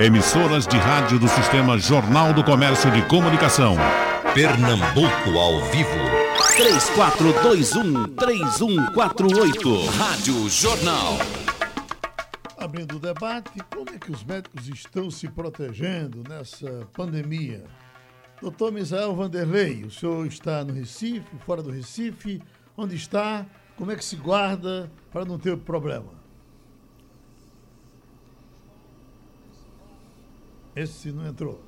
Emissoras de rádio do Sistema Jornal do Comércio de Comunicação. Pernambuco ao vivo. 3421-3148. Rádio Jornal. Abrindo o debate, como é que os médicos estão se protegendo nessa pandemia? Doutor Misael Vanderlei, o senhor está no Recife, fora do Recife? Onde está? Como é que se guarda para não ter problema? Esse não entrou.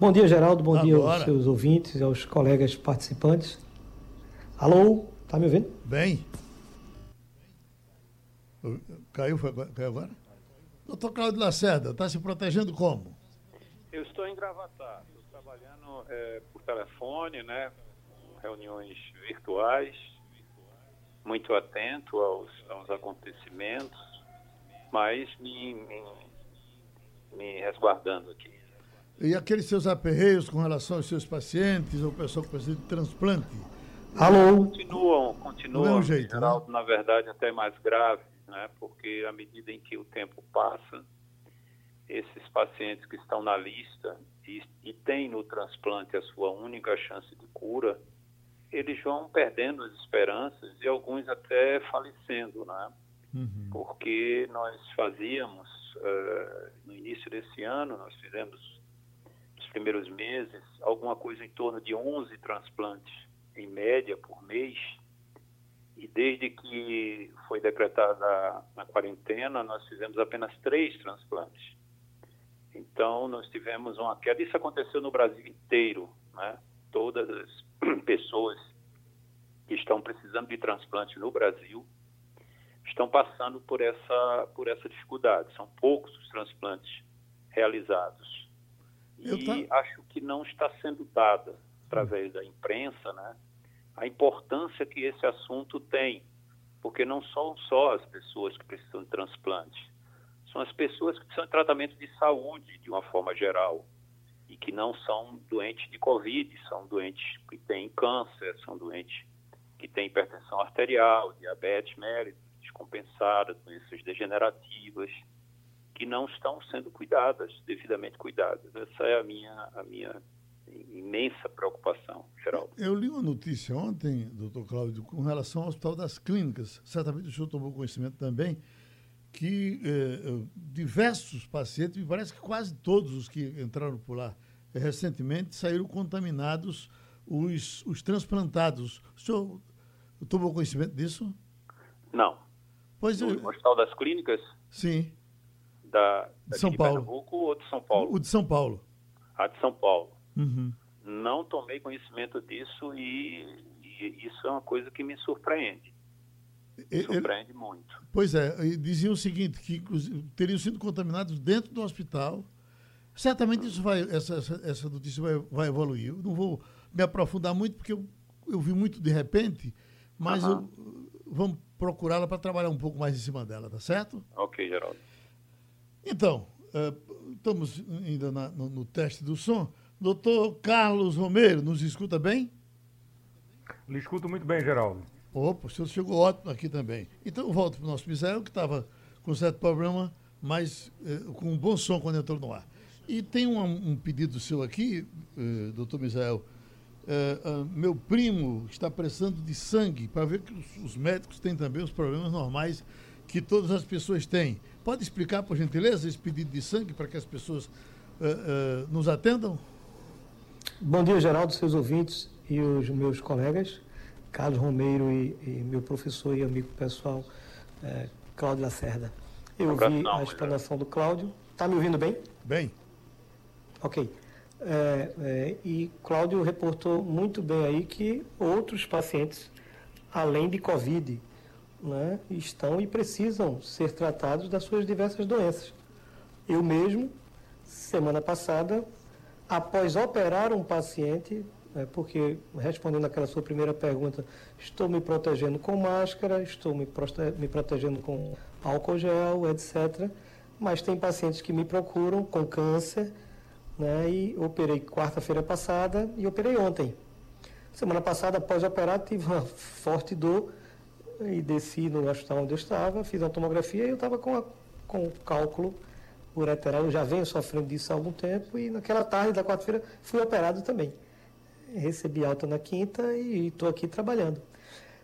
Bom dia, Geraldo. Bom Agora. dia aos seus ouvintes, aos colegas participantes. Alô, tá me ouvindo? Bem. Caiu, foi agora, caiu agora? Doutor Cláudio Lacerda, está se protegendo como? Eu estou em Gravatar, estou trabalhando é, por telefone, né, reuniões virtuais, muito atento aos, aos acontecimentos, mas me, me, me resguardando aqui. E aqueles seus aperreios com relação aos seus pacientes ou pessoa que precisa de transplante? Alô? Continuam, continuam, mesmo jeito, Geraldo, na verdade, até mais grave, né, porque à medida em que o tempo passa, esses pacientes que estão na lista e, e têm no transplante a sua única chance de cura, eles vão perdendo as esperanças e alguns até falecendo, né? Porque nós fazíamos, eh, no início desse ano, nós fizemos, nos primeiros meses, alguma coisa em torno de 11 transplantes, em média, por mês. E desde que foi decretada a quarentena, nós fizemos apenas três transplantes. Então, nós tivemos uma queda. Isso aconteceu no Brasil inteiro, né? Todas as pessoas que estão precisando de transplante no Brasil estão passando por essa, por essa dificuldade. São poucos os transplantes realizados. E ta- acho que não está sendo dada, através da imprensa, né, a importância que esse assunto tem. Porque não são só as pessoas que precisam de transplante, são as pessoas que precisam de tratamento de saúde, de uma forma geral, e que não são doentes de Covid, são doentes que têm câncer, são doentes que têm hipertensão arterial, diabetes mellitus, descompensada, doenças degenerativas, que não estão sendo cuidadas, devidamente cuidadas. Essa é a minha, a minha imensa preocupação, Geraldo. Eu li uma notícia ontem, doutor Cláudio, com relação ao Hospital das Clínicas. Certamente o senhor tomou conhecimento também que eh, eh, diversos pacientes, me parece que quase todos os que entraram por lá eh, recentemente, saíram contaminados, os, os transplantados. O senhor tomou conhecimento disso? Não. Pois No eu, Hospital das Clínicas sim, da, De São de Paulo. Pernambuco ou de São Paulo? o de São Paulo. A de São Paulo. Uhum. Não tomei conhecimento disso e, e isso é uma coisa que me surpreende. Me Ele- surpreende muito. Pois é, e diziam o seguinte, que teriam sido contaminados dentro do hospital. Certamente isso vai, essa, essa, essa notícia vai, vai evoluir. Eu não vou me aprofundar muito, porque eu, eu vi muito de repente, mas Aham. eu, vamos procurá-la para trabalhar um pouco mais em cima dela, tá certo? Ok, Geraldo. Então, eh, estamos ainda na- no, no teste do som. Doutor Carlos Romero, nos escuta bem? Lhe escuto muito bem, Geraldo. Opa, o senhor chegou ótimo aqui também. Então, volto para o nosso Misael, que estava com certo problema, mas eh, com um bom som quando entrou no ar. E tem um, um pedido seu aqui, eh, doutor Misael. Ah, meu primo está precisando de sangue para ver que os, os médicos têm também os problemas normais que todas as pessoas têm. Pode explicar, por gentileza, esse pedido de sangue para que as pessoas eh, nos atendam? Bom dia, Geraldo, seus ouvintes e os meus colegas, Carlos Romeiro e, e meu professor e amigo pessoal, Cláudio Lacerda. Eu abração, vi a explanação do Cláudio. Está me ouvindo bem? Bem, Ok. É, é, e Cláudio reportou muito bem aí que outros pacientes, além de Covid, né, estão e precisam ser tratados das suas diversas doenças. Eu mesmo, semana passada, após operar um paciente, né, porque respondendo aquela sua primeira pergunta, estou me protegendo com máscara, estou me, prote- me protegendo com álcool gel, etc. Mas tem pacientes que me procuram com câncer, né, e operei quarta-feira passada e operei ontem. Semana passada, após operar, tive uma forte dor e desci no hospital onde eu estava, fiz a tomografia e eu estava com, a- com o cálculo ureteral. Eu já venho sofrendo disso há algum tempo e naquela tarde da quarta-feira fui operado também. Recebi alta na quinta e estou aqui trabalhando.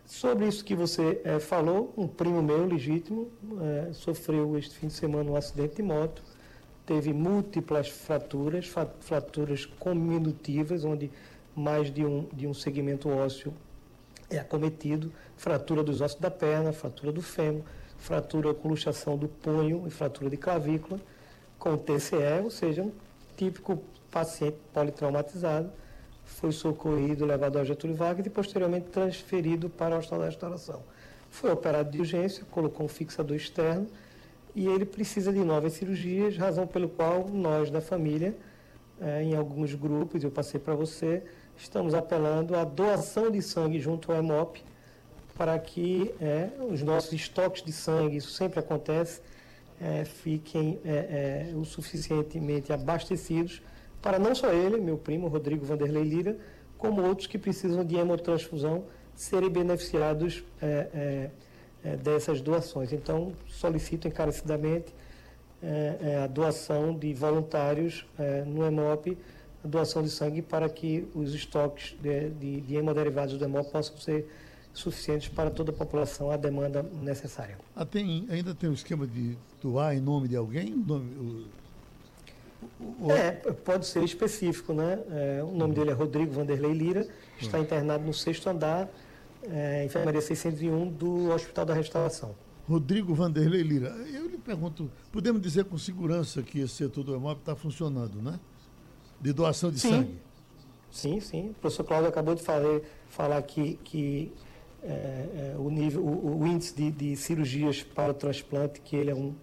Sobre isso que você é, falou, um primo meu legítimo é, sofreu este fim de semana um acidente de moto, teve múltiplas fraturas, fraturas cominutivas, onde mais de um, de um segmento ósseo é acometido, fratura dos ossos da perna, fratura do fêmur, fratura com luxação do punho e fratura de clavícula, com TCE, ou seja, um típico paciente politraumatizado, foi socorrido, levado ao Getúlio Vargas e posteriormente transferido para o Hospital da Restauração. Foi operado de urgência, colocou um fixador externo e ele precisa de novas cirurgias, razão pelo qual nós da família, é, em alguns grupos, eu passei para você, estamos apelando à doação de sangue junto ao EMOP para que é, os nossos estoques de sangue, isso sempre acontece, é, fiquem é, é, o suficientemente abastecidos para não só ele, meu primo Rodrigo Vanderlei Lira, como outros que precisam de hemotransfusão serem beneficiados é, é, dessas doações. Então, solicito encarecidamente a doação de voluntários no EMOP, a doação de sangue para que os estoques de, de, de hemoderivados do EMOP possam ser suficientes para toda a população a demanda necessária. Ah, tem, ainda tem um esquema de doar em nome de alguém? Nome, o, o... É, pode ser específico, né? É, o nome dele é Rodrigo Vanderlei Lira, está hum. internado no sexto andar, é, enfermaria 601 do Hospital da Restauração. Rodrigo Vanderlei Lira, eu lhe pergunto, podemos dizer com segurança que esse setor do EMOP está funcionando, né? De doação de sim. sangue. Sim, sim. O professor Cláudio acabou de falar, falar que, que é, é, o, nível, o, o índice de, de, cirurgias para o transplante, que ele é um,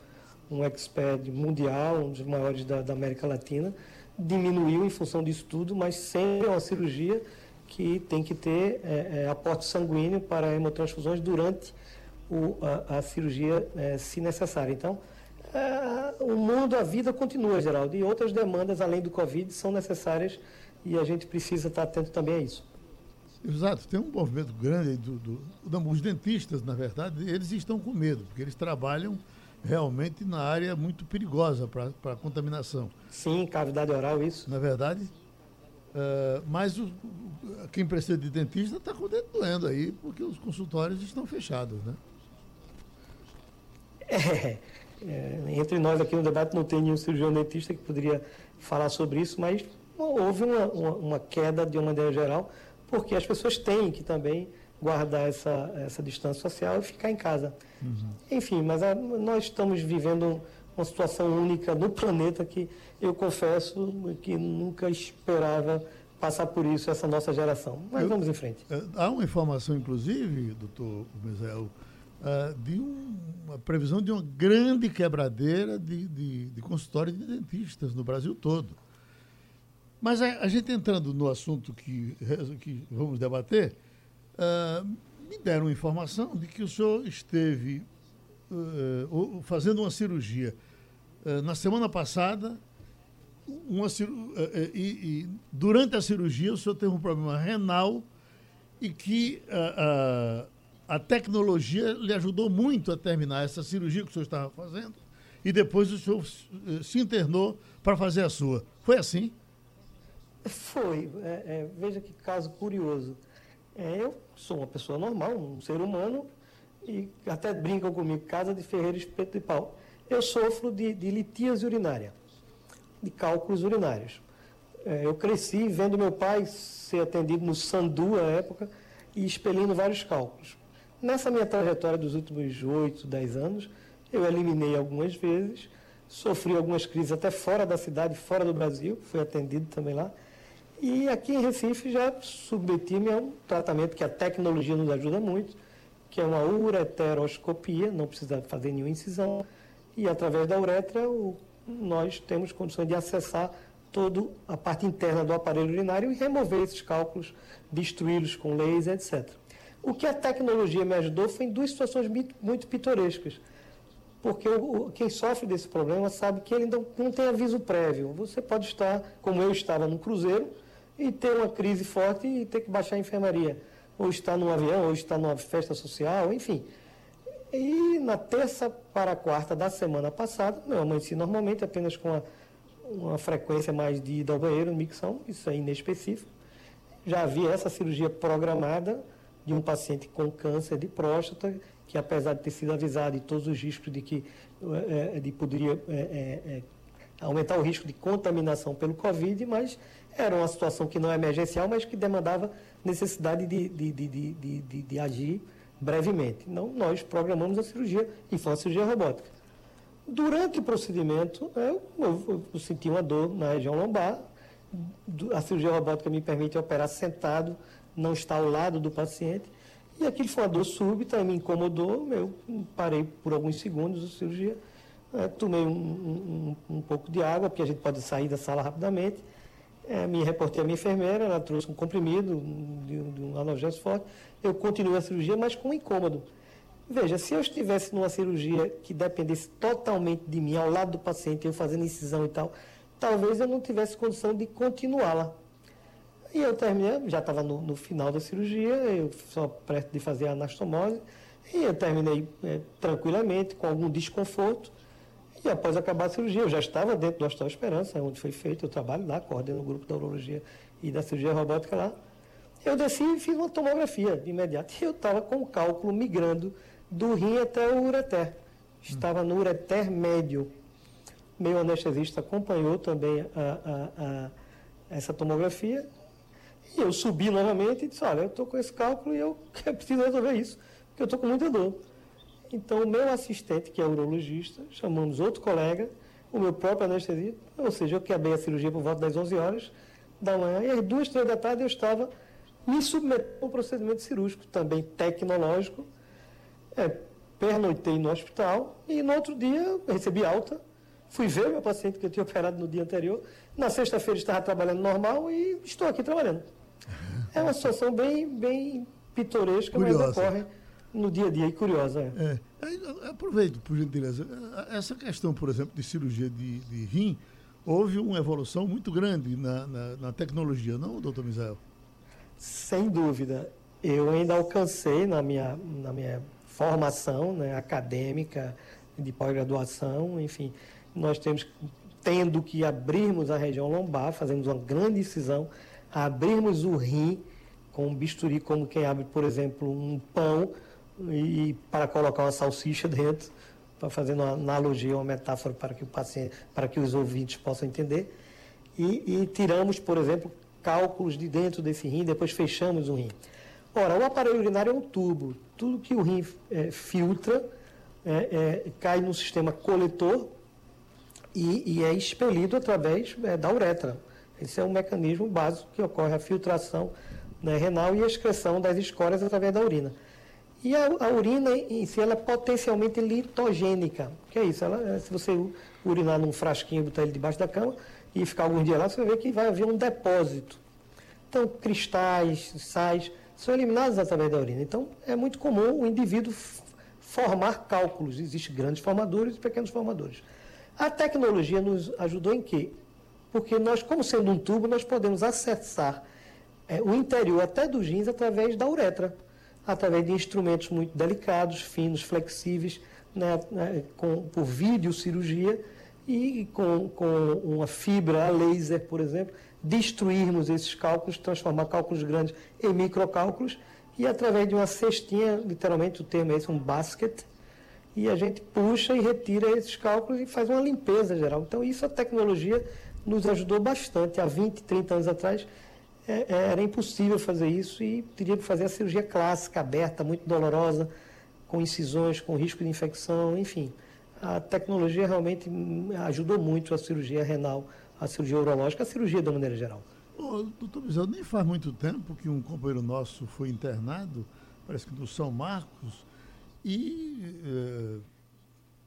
um expert mundial, um dos maiores da, da, América Latina, diminuiu em função disso tudo, mas sempre é uma cirurgia que tem que ter é, é aporte sanguíneo para hemotransfusões durante o, a, a, cirurgia, é, se necessário. Então, é, o mundo, a vida continua, Geraldo, e outras demandas além do Covid são necessárias e a gente precisa estar atento também a isso. Exato, tem um movimento grande do, do, do, os dentistas, na verdade, eles estão com medo, porque eles trabalham realmente na área muito perigosa para a contaminação. Sim, cavidade oral, isso. Na verdade, uh, mas o, quem precisa de dentista está com o dedo doendo aí, porque os consultórios estão fechados, né? É, é, entre nós aqui no debate não tem nenhum cirurgião dentista que poderia falar sobre isso, mas houve uma, uma, uma queda de uma maneira geral porque as pessoas têm que também guardar essa, essa distância social e ficar em casa. Uhum. Enfim, mas a, nós estamos vivendo uma situação única no planeta que eu confesso que nunca esperava passar por isso essa nossa geração. Mas eu, vamos em frente. É, há uma informação, inclusive, doutor Mizel, uh, de um, uma previsão de uma grande quebradeira de, de, de consultório de dentistas no Brasil todo. Mas a, a, gente entrando no assunto que, que vamos debater, uh, me deram informação de que o senhor esteve uh, fazendo uma cirurgia na semana passada, uma, e, e, durante a cirurgia o senhor teve um problema renal e que a tecnologia lhe ajudou muito a terminar essa cirurgia que o senhor estava fazendo e depois o senhor se internou para fazer a sua. Foi assim? Foi. É, é, veja que caso curioso. É, eu sou uma pessoa normal, um ser humano, e até brincam comigo, casa de ferreiro espeto de pau. Eu sofro de, de litíase urinária, de cálculos urinários. É, eu cresci vendo meu pai ser atendido no Sandu à época e expelindo vários cálculos. Nessa minha trajetória dos últimos 8, 10 anos, eu eliminei algumas vezes, sofri algumas crises até fora da cidade, fora do Brasil, fui atendido também lá. E aqui em Recife já submeti-me a um tratamento que a tecnologia nos ajuda muito, que é uma ureteroscopia, não precisa fazer nenhuma incisão, e através da uretra o, nós temos condições de acessar toda a parte interna do aparelho urinário e remover esses cálculos, destruí-los com laser, etc. O que a tecnologia me ajudou foi em duas situações muito pitorescas porque quem sofre desse problema sabe que ele não, não tem aviso prévio. Você pode estar, como eu estava no cruzeiro, e ter uma crise forte e ter que baixar a enfermaria. Ou estar num avião, ou estar numa festa social, enfim. E na terça para quarta da semana passada, eu amanheci normalmente, apenas com uma, uma frequência mais de ida ao banheiro, micção, isso é inespecífico. Já havia essa cirurgia programada de um paciente com câncer de próstata, que apesar de ter sido avisado de todos os riscos de que é, de poderia é, é, aumentar o risco de contaminação pelo Covid, mas era uma situação que não é emergencial, mas que demandava necessidade de, de, de, de, de agir brevemente. Então, nós programamos a cirurgia e foi uma cirurgia robótica. Durante o procedimento, eu, eu, eu senti uma dor na região lombar. A cirurgia robótica me permite operar sentado, não estar ao lado do paciente. E aquilo foi uma dor súbita, me incomodou. Eu parei por alguns segundos a cirurgia, é, tomei um, um, um, pouco de água, porque a gente pode sair da sala rapidamente. É, me reportei à minha enfermeira, ela trouxe um comprimido de, de um analgésico forte. Eu continuei a cirurgia, mas com incômodo. Veja, se eu estivesse numa cirurgia que dependesse totalmente de mim, ao lado do paciente, eu fazendo incisão e tal, talvez eu não tivesse condição de continuá-la. E eu terminei, já estava no, no, final da cirurgia, eu só perto de fazer a anastomose, e eu terminei é, tranquilamente, com algum desconforto, após acabar a cirurgia, eu já estava dentro do Hospital Esperança, onde foi feito o trabalho lá, coordeno o grupo da urologia e da cirurgia robótica lá. Eu desci e fiz uma tomografia de imediato. E eu estava com o cálculo migrando do rim até o ureter. Estava no ureter médio. Meu anestesista acompanhou também a, a, a, essa tomografia. E eu subi novamente e disse, olha, eu estou com esse cálculo e eu preciso resolver isso, porque eu estou com muita dor. Então, o meu assistente, que é urologista, chamamos outro colega, o meu próprio anestesista, ou seja, eu acabei a cirurgia por volta das 11 horas da manhã, e às duas, três da tarde eu estava me submetendo a um procedimento cirúrgico, também tecnológico. É, pernoitei no hospital e no outro dia recebi alta, fui ver meu paciente que eu tinha operado no dia anterior. Na sexta-feira estava trabalhando normal e estou aqui trabalhando. É uma situação bem, bem pitoresca, Curiosa. mas ocorre no dia a dia e curiosa. É. É, aproveito, por gentileza. Essa questão, por exemplo, de cirurgia de, de rim, houve uma evolução muito grande na, na, na tecnologia, não, doutor Misael? Sem dúvida. Eu ainda alcancei na minha, na minha formação né, acadêmica, de pós-graduação, enfim, nós temos, tendo que abrirmos a região lombar, fazemos uma grande incisão, abrirmos o rim com um bisturi, como quem abre, por exemplo, um pão, e para colocar uma salsicha dentro, para fazer uma analogia, uma metáfora para que o paciente, para que os ouvintes possam entender. E, e tiramos, por exemplo, cálculos de dentro desse rim, depois fechamos o rim. Ora, o aparelho urinário é um tubo. Tudo que o rim é, filtra é, é, cai no sistema coletor e, e é expelido através é, da uretra. Esse é um mecanismo básico que ocorre a filtração né, renal e a excreção das escórias através da urina. E a, a, urina em si ela é potencialmente litogênica. que é isso? Ela, se você urinar num frasquinho botar ele debaixo da cama e ficar alguns dias lá, você vai ver que vai haver um depósito. Então, cristais, sais, são eliminados através da urina. Então, é muito comum o indivíduo formar cálculos. Existem grandes formadores e pequenos formadores. A tecnologia nos ajudou em quê? Porque nós, como sendo um tubo, nós podemos acessar é, o interior até dos rins através da uretra através de instrumentos muito delicados, finos, flexíveis, né, né, com, por videocirurgia e com, com uma fibra a laser, por exemplo, destruirmos esses cálculos, transformar cálculos grandes em microcálculos e através de uma cestinha, literalmente o termo é esse, um basket, e a gente puxa e retira esses cálculos e faz uma limpeza geral. Então isso a tecnologia nos ajudou bastante. Há 20, 30 anos atrás é, é, era impossível fazer isso e teria que fazer a cirurgia clássica, aberta, muito dolorosa, com incisões, com risco de infecção, enfim. A tecnologia realmente ajudou muito a cirurgia renal, a cirurgia urológica, a cirurgia da maneira geral. Ô, doutor Bisel, nem faz muito tempo que um companheiro nosso foi internado, parece que no São Marcos, e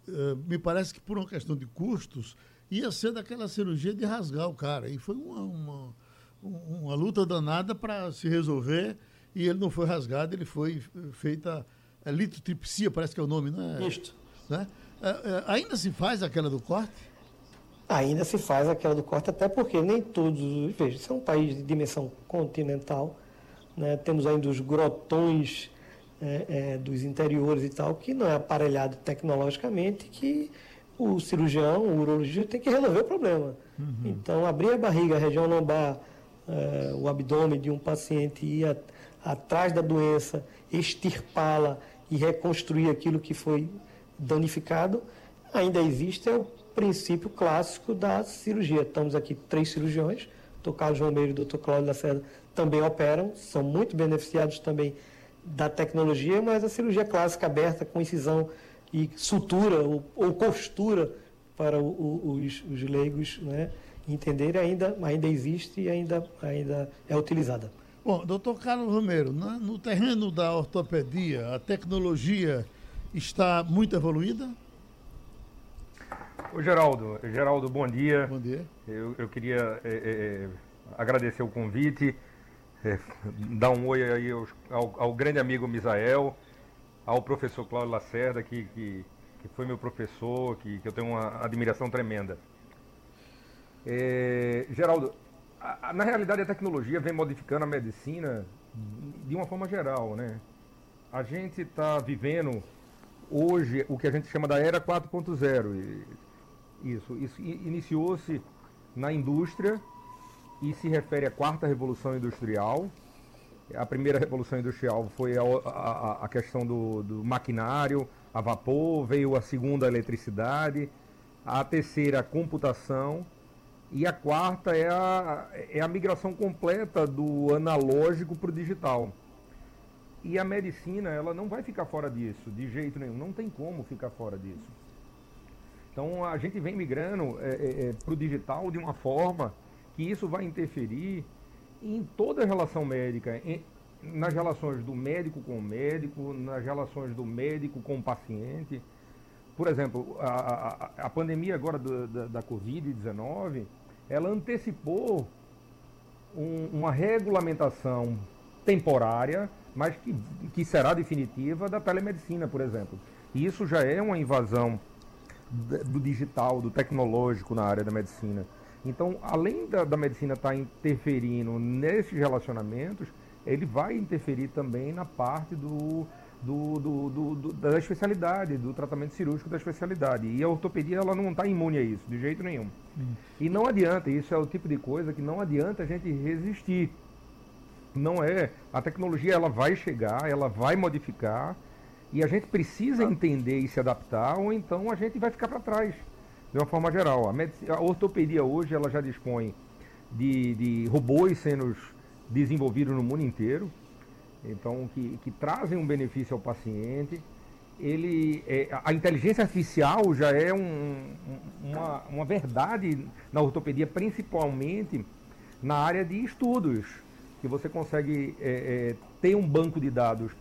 é, é, me parece que por uma questão de custos, ia ser daquela cirurgia de rasgar o cara. E foi uma, uma uma luta danada para se resolver e ele não foi rasgado, ele foi feita a é, litotripsia, parece que é o nome, né? Isto. Né? É, é, ainda se faz aquela do corte? Ainda se faz aquela do corte, até porque nem todos. Veja, isso é um país de dimensão continental. Né? Temos ainda os grotões é, é, dos interiores e tal, que não é aparelhado tecnologicamente, que o cirurgião, o urologista tem que resolver o problema. Uhum. Então, abrir a barriga, a região lombar, é, o abdômen de um paciente, ir atrás da doença, extirpá-la e reconstruir aquilo que foi danificado, ainda existe é o princípio clássico da cirurgia. Estamos aqui três cirurgiões, Dr. Carlos Romero e Dr. Cláudio Lacerda também operam, são muito beneficiados também da tecnologia, mas a cirurgia clássica aberta com incisão e sutura ou, ou costura para o, o, os, os, leigos né, entenderem ainda, ainda existe e ainda, ainda é utilizada. Bom, doutor Carlos Romero, no terreno da ortopedia, a tecnologia está muito evoluída? Ô Geraldo, Geraldo, bom dia. Bom dia. Eu, eu queria é, é, agradecer o convite, é, dar um oi aí ao, ao, ao, grande amigo Misael, ao professor Cláudio Lacerda, que, que, que foi meu professor, que, que eu tenho uma admiração tremenda. É, Geraldo, a, a, na realidade a tecnologia vem modificando a medicina de uma forma geral, né? A gente está vivendo hoje o que a gente chama da era 4.0. Isso, isso iniciou-se na indústria e se refere à quarta revolução industrial. A primeira revolução industrial foi a, a, a questão do, do, maquinário, a vapor, veio a segunda a eletricidade, a terceira a computação e a quarta é a, é a migração completa do analógico para o digital. E a medicina, ela não vai ficar fora disso, de jeito nenhum, não tem como ficar fora disso. Então a gente vem migrando é, é, é para o digital de uma forma que isso vai interferir em toda a relação médica, em, nas relações do médico com o médico, nas relações do médico com o paciente. Por exemplo, a, a, a pandemia agora do, da, da Covid-19, ela antecipou um, uma regulamentação temporária, mas que, que será definitiva da telemedicina, por exemplo. E isso já é uma invasão do digital, do tecnológico na área da medicina. Então, além da, da medicina estar tá interferindo nesses relacionamentos, ele vai interferir também na parte do, do, do, do, da especialidade, do tratamento cirúrgico da especialidade. E a ortopedia ela não está imune a isso, de jeito nenhum. Hum. E não adianta, isso é o tipo de coisa que não adianta a gente resistir. Não é. A tecnologia ela vai chegar, ela vai modificar, e a gente precisa entender e se adaptar, ou então a gente vai ficar para trás de uma forma geral. A, a ortopedia hoje ela já dispõe de, de robôs sendo desenvolvidos no mundo inteiro, então que, que trazem um benefício ao paciente. Ele, é, a inteligência artificial já é um, uma, uma verdade na ortopedia, principalmente na área de estudos, que você consegue é, é, ter um banco de dados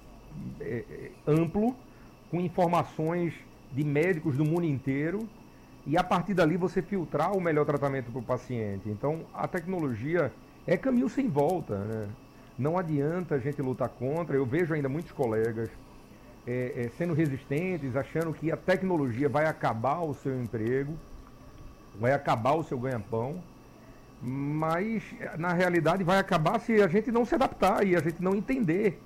é, é, amplo, com informações de médicos do mundo inteiro, e a partir dali você filtrar o melhor tratamento para o paciente. Então a tecnologia é caminho sem volta. Né? Não adianta a gente lutar contra. Eu vejo ainda muitos colegas é, é, sendo resistentes, achando que a tecnologia vai acabar o seu emprego, vai acabar o seu ganha-pão. Mas na realidade vai acabar se a gente não se adaptar e a gente não entender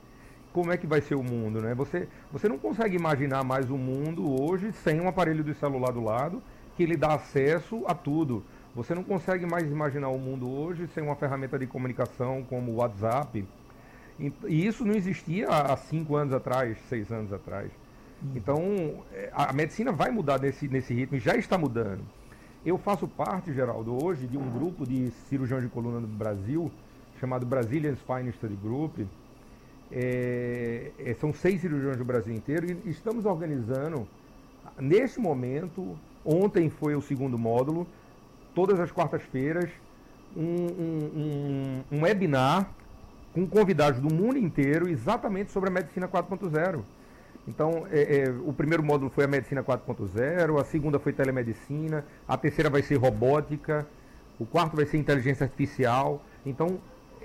como é que vai ser o mundo, né? Você, você não consegue imaginar mais o mundo hoje sem um aparelho de celular do lado que lhe dá acesso a tudo. Você não consegue mais imaginar o mundo hoje sem uma ferramenta de comunicação como o WhatsApp. E isso não existia há cinco anos atrás, seis anos atrás. Hum. Então, é, a medicina vai mudar nesse, nesse ritmo, já está mudando. Eu faço parte, Geraldo, hoje de um grupo de cirurgiões de coluna do Brasil, chamado Brazilian Spine Study Group. É, é, são seis cirurgiões do Brasil inteiro e estamos organizando, neste momento, Ontem foi o segundo módulo, todas as quartas-feiras, um, um, um, um, webinar com convidados do mundo inteiro exatamente sobre a medicina 4.0. Então, é, é, o primeiro módulo foi a medicina 4.0, a segunda foi telemedicina, a terceira vai ser robótica, o quarto vai ser inteligência artificial. Então,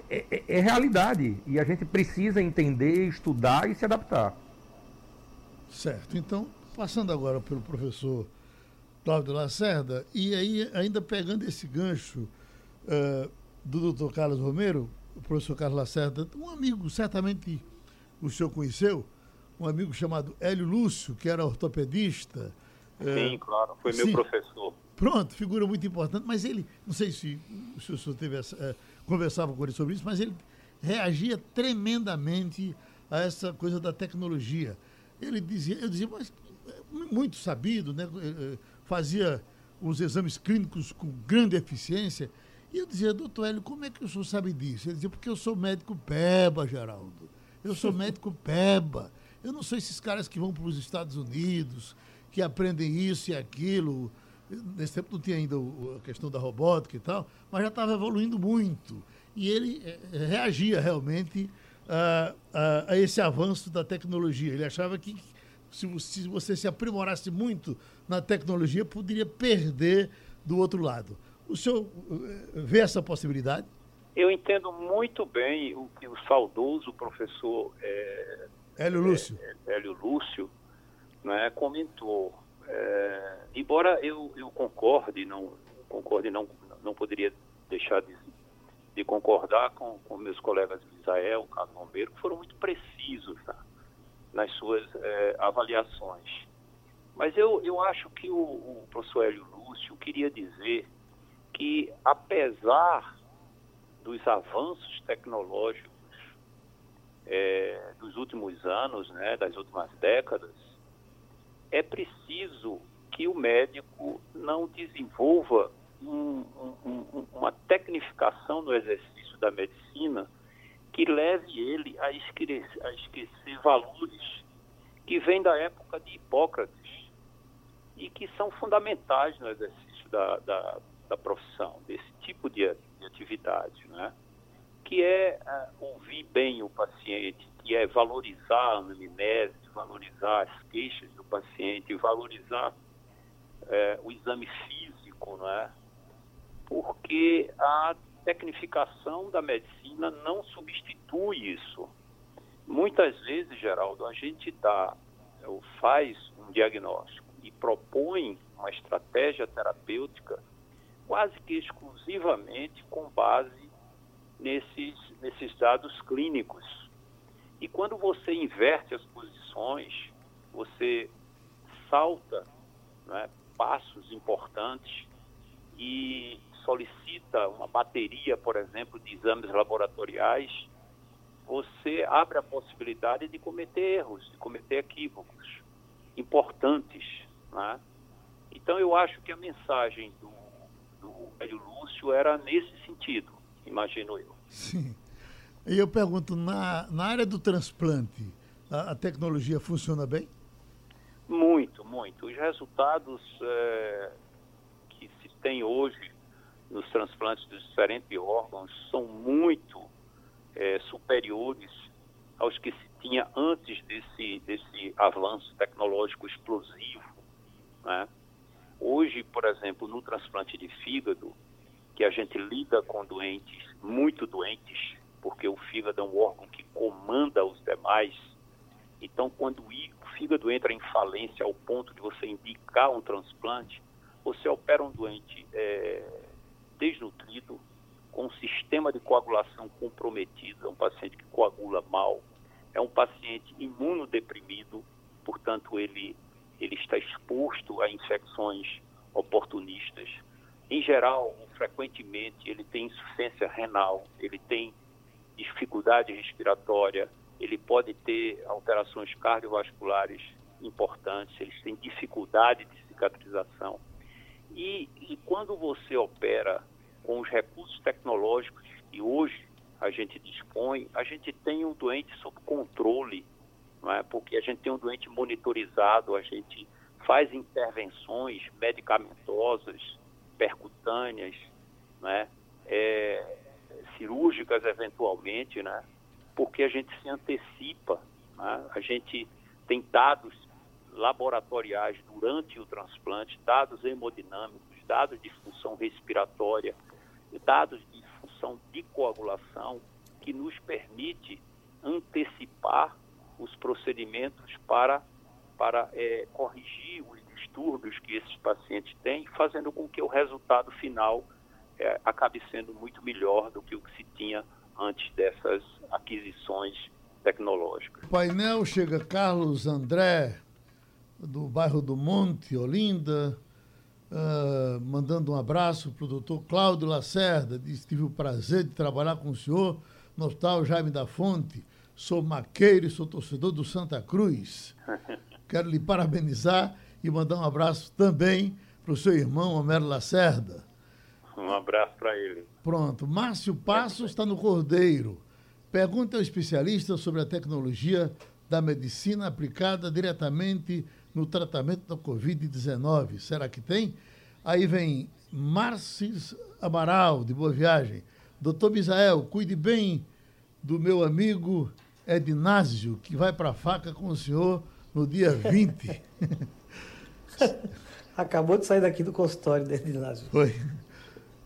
é, é, é realidade e a gente precisa entender, estudar e se adaptar. Certo. Então, passando agora pelo professor Cláudio Lacerda, e aí, ainda pegando esse gancho uh, do doutor Carlos Romero, o professor Carlos Lacerda, um amigo, certamente o senhor conheceu, um amigo chamado Hélio Lúcio, que era ortopedista. Sim, é, claro, foi meu sim. professor. Pronto, figura muito importante, mas ele, não sei se, se o senhor teve essa, é, conversava com ele sobre isso, mas ele reagia tremendamente a essa coisa da tecnologia. Ele dizia, eu dizia, mas muito sabido, né? Eh, eh, fazia os exames clínicos com grande eficiência. E eu dizia, doutor Hélio, como é que o senhor sabe disso? Ele dizia, porque eu sou médico peba, Geraldo. Eu sou médico peba. Eu não sou esses caras que vão para os Estados Unidos, que aprendem isso e aquilo. Nesse tempo não tinha ainda a questão da robótica e tal, mas já estava evoluindo muito. E ele eh, reagia realmente a, a, a, esse avanço da tecnologia. Ele achava que se, se você se aprimorasse muito na tecnologia, poderia perder do outro lado. O senhor eh, vê essa possibilidade? Eu entendo muito bem o que o saudoso professor é, Hélio Lúcio, é, Hélio Lúcio né, comentou. É, embora eu, eu concorde, não concorde, não, não poderia deixar de, de concordar com, com meus colegas Israel, Carlos Romero, que foram muito precisos tá, nas suas é, avaliações. Mas eu, eu acho que o, o professor Hélio Lúcio queria dizer que, apesar dos avanços tecnológicos é, dos últimos anos, né, das últimas décadas, é preciso que o médico não desenvolva um, um, uma tecnificação no exercício da medicina que leve ele a esquecer, a esquecer valores que vêm da época de Hipócrates e que são fundamentais no exercício da, da, da profissão, desse tipo de, de atividade, né? que é uh, ouvir bem o paciente, que é valorizar a anamnese, valorizar as queixas do paciente, valorizar uh, o exame físico, né? porque a tecnificação da medicina não substitui isso. Muitas vezes, Geraldo, a gente dá, faz um diagnóstico e propõe uma estratégia terapêutica quase que exclusivamente com base nesses, nesses dados clínicos. E quando você inverte as posições, você salta né, passos importantes e solicita uma bateria, por exemplo, de exames laboratoriais, você abre a possibilidade de cometer erros, de cometer equívocos importantes. Né? Então, eu acho que a mensagem do, do Hélio Lúcio era nesse sentido, imagino eu. Sim. E eu pergunto, na, na área do transplante, a, a tecnologia funciona bem? Muito, muito. Os resultados é, que se tem hoje nos transplantes dos diferentes órgãos são muito é, superiores aos que se tinha antes desse, desse avanço tecnológico explosivo. Né? Hoje, por exemplo, no transplante de fígado, que a gente lida com doentes muito doentes, porque o fígado é um órgão que comanda os demais. Então, quando o fígado entra em falência ao ponto de você indicar um transplante, você opera um doente é, desnutrido, com um sistema de coagulação comprometido, é um paciente que coagula mal, é um paciente imunodeprimido, portanto ele, ele está exposto a infecções oportunistas. Em geral, frequentemente, ele tem insuficiência renal, ele tem dificuldade respiratória, ele pode ter alterações cardiovasculares importantes, eles têm dificuldade de cicatrização. E, e quando você opera com os recursos tecnológicos que hoje a gente dispõe, a gente tem um doente sob controle, não é? porque a gente tem um doente monitorizado, a gente faz intervenções medicamentosas, percutâneas, né? É, cirúrgicas eventualmente, né? porque a gente se antecipa, né? a gente tem dados laboratoriais durante o transplante, dados hemodinâmicos, dados de função respiratória, dados de função de coagulação, que nos permite antecipar os procedimentos para, para é, corrigir os distúrbios que esses pacientes têm, fazendo com que o resultado final é, acabe sendo muito melhor do que o que se tinha antes dessas aquisições tecnológicas. O painel chega Carlos André, do bairro do Monte, Olinda, uh, mandando um abraço para o doutor Cláudio Lacerda, diz tive o prazer de trabalhar com o senhor no Hospital Jaime da Fonte. Sou maqueiro e sou torcedor do Santa Cruz. Quero lhe parabenizar e mandar um abraço também para o seu irmão Homero Lacerda. Um abraço para ele. Pronto. Márcio Passos está no Cordeiro. Pergunta ao especialista sobre a tecnologia da medicina aplicada diretamente no tratamento da Covid-19. Será que tem? Aí vem Márcio Amaral, de Boa Viagem. Doutor Misael, cuide bem do meu amigo Ednásio, que vai para a faca com o senhor no dia 20. Acabou de sair daqui do consultório do Ednásio. Foi.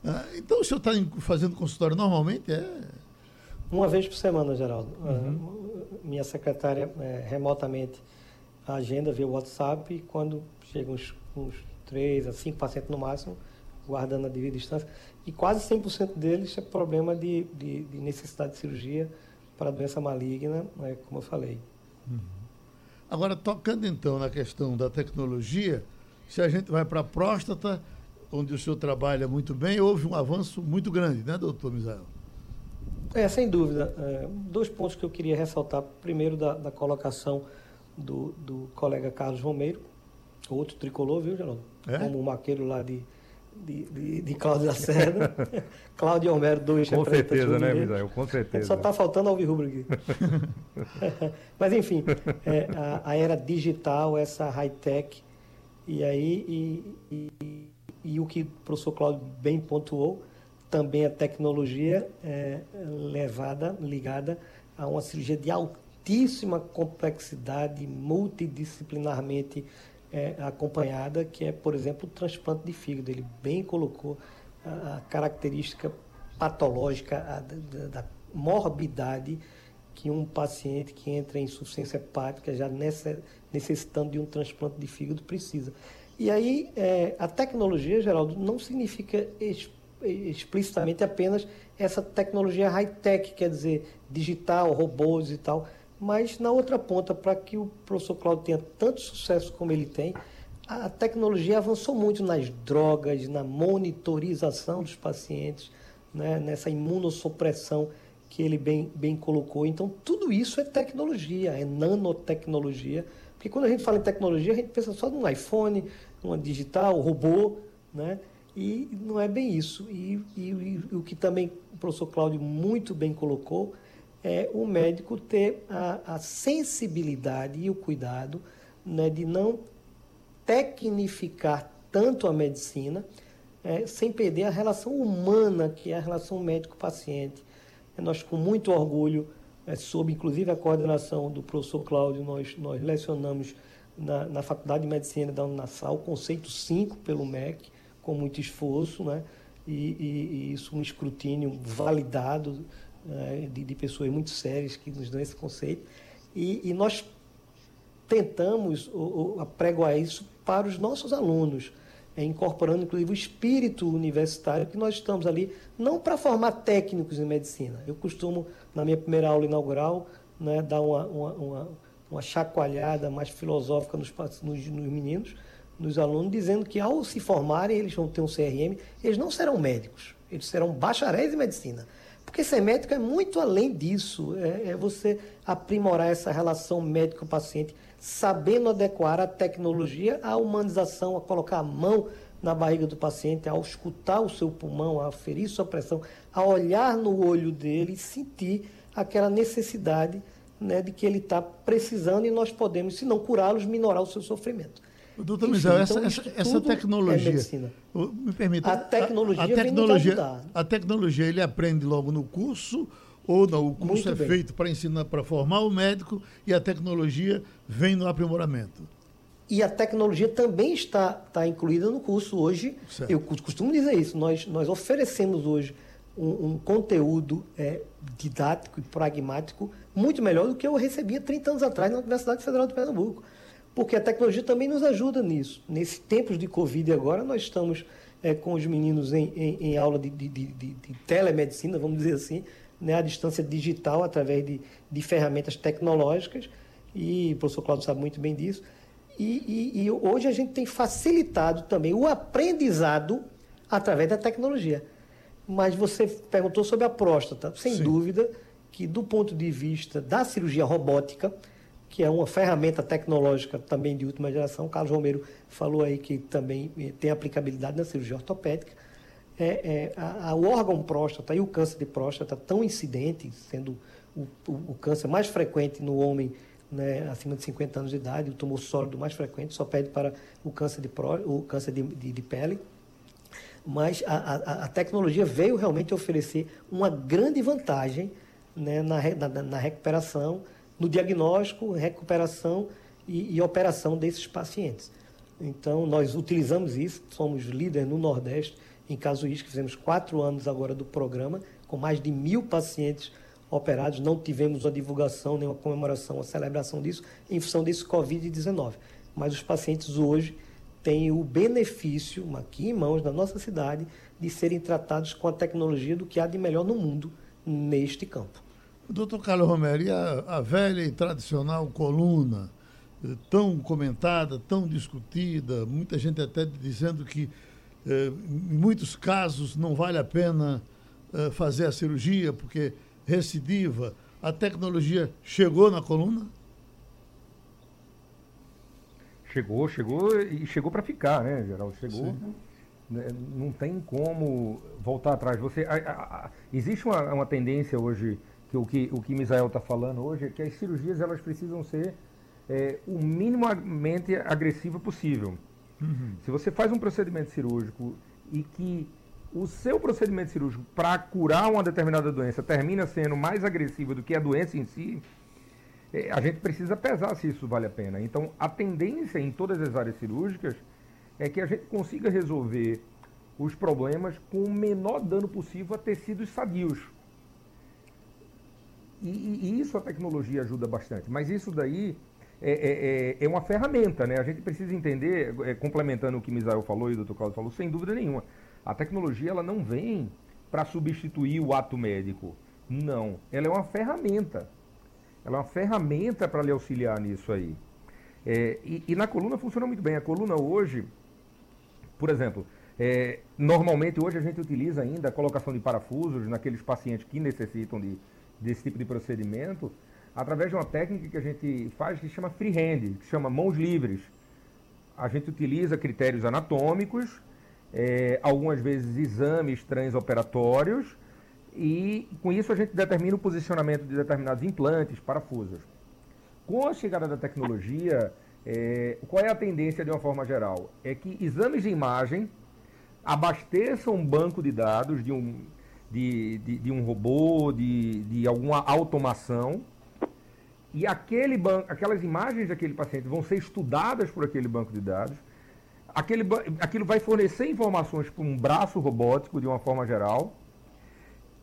Ah, então o senhor está fazendo consultório normalmente? É... Uma vez por semana, Geraldo. Uhum. Ah, minha secretária é, remotamente agenda via WhatsApp e quando chegam uns, uns 3 a 5 pacientes no máximo, guardando a devida distância, e quase 100% deles é problema de, de, de, necessidade de cirurgia para doença maligna, né, como eu falei. Uhum. Agora, tocando então na questão da tecnologia, se a gente vai para a próstata, onde o senhor trabalha muito bem, houve um avanço muito grande, né, doutor Misael? É, sem dúvida. É, dois pontos que eu queria ressaltar. Primeiro, da, da colocação do, do colega Carlos Romeiro, outro tricolor, viu, Geraldo? É? Como o maqueiro lá de, de, de, de Cláudio Lacerda. Cláudio Homero, dois Com certeza, né, Misael? Com certeza. Só está faltando ao rubro aqui. Mas, enfim, é, a, a, era digital, essa high-tech, e aí, e, e, e, o que o professor Cláudio bem pontuou, também a tecnologia é, levada, ligada a uma cirurgia de altíssima complexidade, multidisciplinarmente é, acompanhada, que é, por exemplo, o transplante de fígado. Ele bem colocou a, a característica patológica a, da, da, morbidade que um paciente que entra em insuficiência hepática, já necessitando de um transplante de fígado, precisa. E aí, é, a tecnologia, Geraldo, não significa explicitamente apenas essa tecnologia high-tech, quer dizer, digital, robôs e tal. Mas, na outra ponta, para que o professor Cláudio tenha tanto sucesso como ele tem, a tecnologia avançou muito nas drogas, na monitorização dos pacientes, né, nessa imunossupressão que ele bem, bem colocou. Então, tudo isso é tecnologia, é nanotecnologia. Porque quando a gente fala em tecnologia, a gente pensa só num iPhone, numa digital, robô, né? E não é bem isso. E, e, e o que também o professor Cláudio muito bem colocou é o médico ter a, a sensibilidade e o cuidado né, de não tecnificar tanto a medicina, é, sem perder a relação humana, que é a relação médico-paciente. É, nós, com muito orgulho, é, sob inclusive a coordenação do professor Cláudio, nós, nós lecionamos na, na Faculdade de Medicina da Unassal o conceito 5 pelo MEC, com muito esforço, né? e, e, e isso um escrutínio validado né, de, de, pessoas muito sérias que nos dão esse conceito. E, e nós tentamos apregoar isso para os nossos alunos, é, incorporando inclusive o espírito universitário que nós estamos ali, não para formar técnicos em medicina. Eu costumo, na minha primeira aula inaugural, né, dar uma, uma, uma, uma chacoalhada mais filosófica nos, nos, nos meninos, nos alunos, dizendo que ao se formarem, eles vão ter um CRM, eles não serão médicos, eles serão bacharéis em medicina. Porque ser médico é muito além disso. É, é você aprimorar essa relação médico-paciente, sabendo adequar a tecnologia à humanização, a colocar a mão na barriga do paciente, a escutar o seu pulmão, a aferir sua pressão, a olhar no olho dele e sentir aquela necessidade né, de que ele está precisando e nós podemos, se não curá-los, minorar o seu sofrimento. Doutor essa, então, essa, essa tecnologia. É me permita. A tecnologia, a, a tecnologia, a tecnologia ele aprende logo no curso ou não? O curso Muito é bem. feito para ensinar, para formar o médico e a tecnologia vem no aprimoramento. E a tecnologia também está, está incluída no curso hoje. Certo. Eu costumo dizer isso. Nós, nós oferecemos hoje um, um conteúdo é, didático e pragmático muito melhor do que eu recebia 30 anos atrás na Universidade Federal de Pernambuco porque a tecnologia também nos ajuda nisso. Nesses tempos de Covid agora, nós estamos é, com os meninos em, em, em aula de, de, de, de, telemedicina, vamos dizer assim, né, a distância digital através de, de ferramentas tecnológicas, e o professor Cláudio sabe muito bem disso. E, e, e, hoje a gente tem facilitado também o aprendizado através da tecnologia. Mas você perguntou sobre a próstata. Sem Sim. dúvida que, do ponto de vista da cirurgia robótica, que é uma ferramenta tecnológica também de última geração, o Carlos Romero falou aí que também tem aplicabilidade na cirurgia ortopédica. É, é, a, a, o órgão próstata e o câncer de próstata tão incidente, sendo o, o, o câncer mais frequente no homem né, acima de 50 anos de idade, o tumor sólido mais frequente, só pede para o câncer de, pró, o câncer de, de, de pele. Mas a, a, a, tecnologia veio realmente oferecer uma grande vantagem né, na, na, na, recuperação, no diagnóstico, recuperação e, e operação desses pacientes. Então, nós utilizamos isso, somos líderes no Nordeste em casuística, fizemos quatro anos agora do programa, com mais de mil pacientes operados, não tivemos a divulgação, nem uma comemoração, uma celebração disso, em função desse Covid-19. Mas os pacientes hoje têm o benefício, aqui em mãos, na nossa cidade, de serem tratados com a tecnologia do que há de melhor no mundo neste campo. Doutor Carlos Romero, e a, a velha e tradicional coluna, eh, tão comentada, tão discutida, muita gente até dizendo que eh, em muitos casos não vale a pena eh, fazer a cirurgia, porque recidiva, a tecnologia chegou na coluna? Chegou, chegou e chegou para ficar, né, Geraldo? Chegou. Né, não tem como voltar atrás. Você, a, a, a, existe uma, uma tendência hoje, que o que o que Misael está falando hoje, é que as cirurgias elas precisam ser é, o minimamente agressiva possível. Uhum. Se você faz um procedimento cirúrgico e que o seu procedimento cirúrgico para curar uma determinada doença termina sendo mais agressivo do que a doença em si, é, a gente precisa pesar se isso vale a pena. Então, a tendência em todas as áreas cirúrgicas é que a gente consiga resolver os problemas com o menor dano possível a tecidos sadios. E, e isso a tecnologia ajuda bastante. Mas isso daí é, é, é, é uma ferramenta, né? A gente precisa entender, é, complementando o que Misael falou e o Dr. Claudio falou, sem dúvida nenhuma. A tecnologia ela não vem para substituir o ato médico. Não. Ela é uma ferramenta. Ela é uma ferramenta para lhe auxiliar nisso aí. É, e, e, na coluna funciona muito bem. A coluna hoje, por exemplo, é, normalmente hoje a gente utiliza ainda a colocação de parafusos naqueles pacientes que necessitam de, desse tipo de procedimento, através de uma técnica que a gente faz que chama freehand, que chama mãos livres. A gente utiliza critérios anatômicos é, algumas vezes exames transoperatórios, e com isso a gente determina o posicionamento de determinados implantes, parafusos. Com a chegada da tecnologia, é, qual é a tendência de uma forma geral? É que exames de imagem abasteçam um banco de dados de um, de, de, de um robô, de, de alguma automação, e aquele aquelas imagens daquele paciente vão ser estudadas por aquele banco de dados, aquele, aquilo vai fornecer informações para um braço robótico, de uma forma geral,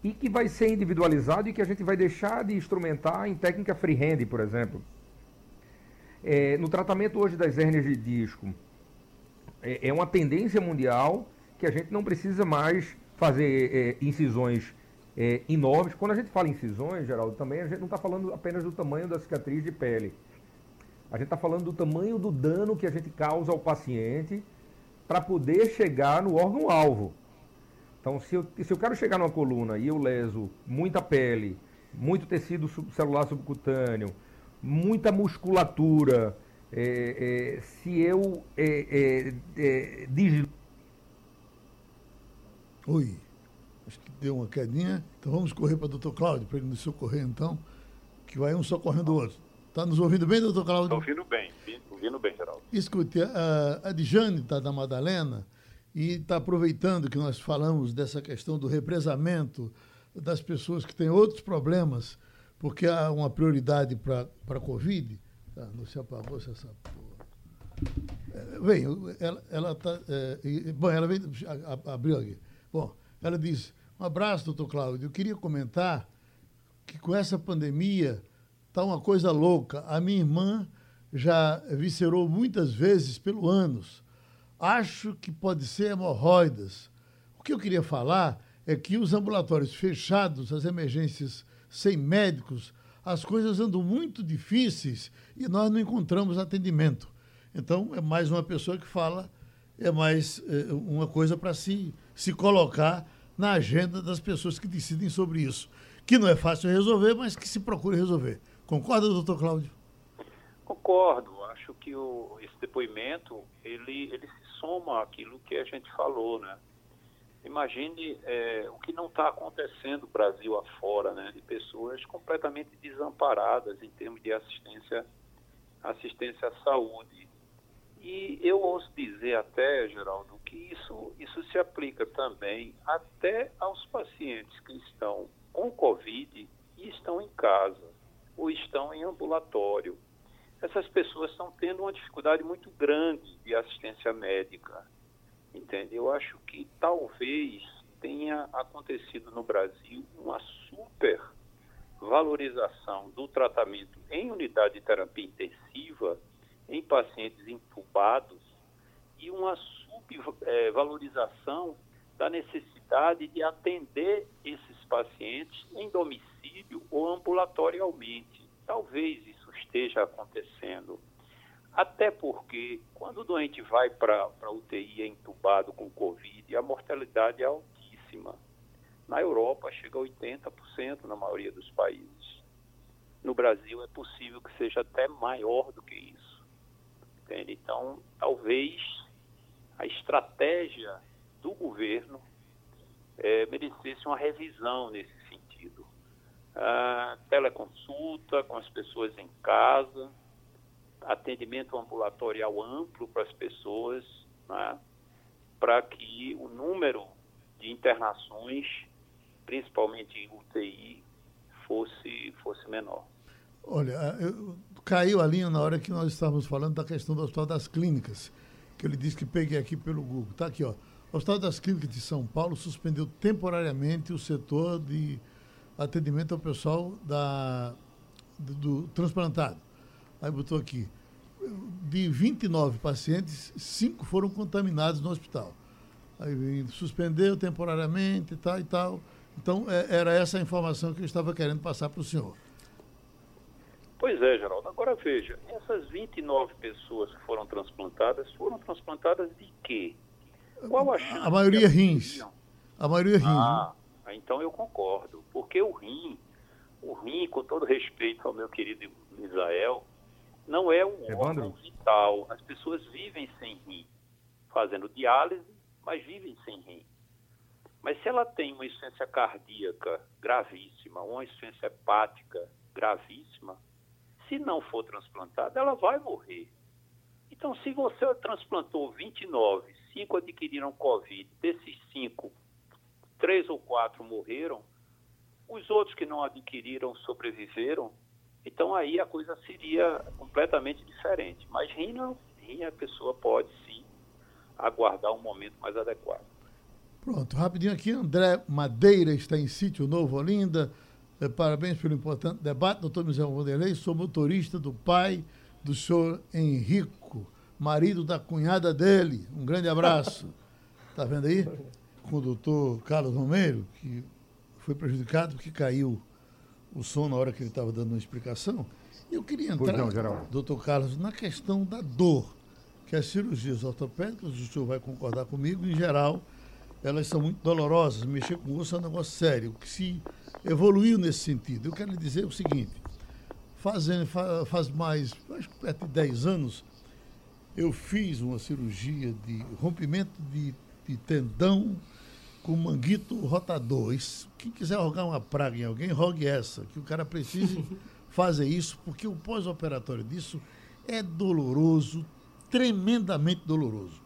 e que vai ser individualizado e que a gente vai deixar de instrumentar em técnica freehand, por exemplo. É, no tratamento hoje das hérnias de disco, é, é, uma tendência mundial que a gente não precisa mais fazer é, incisões é, enormes. Quando a gente fala incisões, Geraldo, também a gente não está falando apenas do tamanho da cicatriz de pele. A gente está falando do tamanho do dano que a gente causa ao paciente para poder chegar no órgão-alvo. Então, se eu, se eu quero chegar numa coluna e eu leso muita pele, muito tecido celular subcutâneo, muita musculatura, é, é, se eu é, é, é Oi, acho que deu uma quedinha. Então vamos correr para o doutor Cláudio, para ele nos socorrer então, que vai um socorrendo o outro. Está nos ouvindo bem, doutor Cláudio? Estou ouvindo bem, ouvindo bem, Geraldo. Escute, a, a Dijane está da Madalena e está aproveitando que nós falamos dessa questão do represamento das pessoas que têm outros problemas, porque há uma prioridade para a Covid. Ah, não se apagou essa porra. É, bem, ela está. É, bom, ela veio, abriu aqui. Bom, ela diz: um abraço, doutor Cláudio. Eu queria comentar que com essa pandemia Está uma coisa louca. A minha irmã já viscerou muitas vezes pelo ânus. Acho que pode ser hemorroidas. O que eu queria falar é que os ambulatórios fechados, as emergências sem médicos, as coisas andam muito difíceis e nós não encontramos atendimento. Então, é mais uma pessoa que fala, é mais é, uma coisa para se, se colocar na agenda das pessoas que decidem sobre isso. Que não é fácil resolver, mas que se procure resolver. Concorda, doutor Cláudio? Concordo. Acho que o, esse depoimento, ele, ele se soma àquilo que a gente falou, né? Imagine é, o que não está acontecendo Brasil afora, né? De pessoas completamente desamparadas em termos de assistência, assistência à saúde. E eu ouso dizer até, Geraldo, que isso, isso se aplica também até aos pacientes que estão com Covid e estão em casa ou estão em ambulatório. Essas pessoas estão tendo uma dificuldade muito grande de assistência médica. Entende? Eu acho que talvez tenha acontecido no Brasil uma super valorização do tratamento em unidade de terapia intensiva em pacientes intubados e uma subvalorização da necessidade de atender esses pacientes em domicílio ou ambulatorialmente. Talvez isso esteja acontecendo. Até porque, quando o doente vai para a UTI é entubado com Covid, a mortalidade é altíssima. Na Europa, chega a 80% na maioria dos países. No Brasil, é possível que seja até maior do que isso. Entende? Então, talvez a estratégia do governo é, merecesse uma revisão nesse sentido. Ah, teleconsulta com as pessoas em casa, atendimento ambulatorial amplo para as pessoas, né, para que o número de internações, principalmente em UTI, fosse, fosse menor. Olha, eu, caiu a linha na hora que nós estávamos falando da questão do Hospital das Clínicas, que ele disse que peguei aqui pelo Google. Está aqui, ó. O Hospital das Clínicas de São Paulo suspendeu temporariamente o setor de atendimento ao pessoal da, do, do transplantado. Aí botou aqui, de 29 pacientes, cinco foram contaminados no hospital. Aí suspendeu temporariamente e tal e tal. Então, é, era essa a informação que eu estava querendo passar para o senhor. Pois é, Geraldo. Agora veja, essas 29 pessoas que foram transplantadas, foram transplantadas de quê? Qual a chance? A maioria rins. A maioria rins. Ah, então eu concordo. Porque o rim, o rim, com todo respeito ao meu querido Israel, não é um Evandro. órgão vital. As pessoas vivem sem rim, fazendo diálise, mas vivem sem rim. Mas se ela tem uma insuficiência cardíaca gravíssima, uma insuficiência hepática gravíssima, se não for transplantada, ela vai morrer. Então, se você transplantou 29, 5 adquiriram Covid, desses 5, 3 ou 4 morreram, os outros que não adquiriram sobreviveram, então aí a coisa seria completamente diferente. Mas rim não, rim a pessoa pode sim aguardar um momento mais adequado. Pronto, rapidinho aqui, André Madeira está em sítio Novo Olinda. É, parabéns pelo importante debate, doutor Michel Vanderlei. Sou motorista do pai do senhor Henrico, marido da cunhada dele. Um grande abraço. Está vendo aí? Com o doutor Carlos Romero, que foi prejudicado porque caiu o som na hora que ele estava dando uma explicação. Eu queria entrar, não, doutor Carlos, na questão da dor, que as cirurgias ortopédicas, o senhor vai concordar comigo, em geral, elas são muito dolorosas. Mexer com osso é um negócio sério, que se evoluiu nesse sentido. Eu quero lhe dizer o seguinte, fazendo, faz mais, acho que perto de 10 anos, eu fiz uma cirurgia de rompimento de, de tendão com manguito rotador. Isso, quem quiser rogar uma praga em alguém, rogue essa, que o cara precise fazer isso, porque o pós-operatório disso é doloroso, tremendamente doloroso.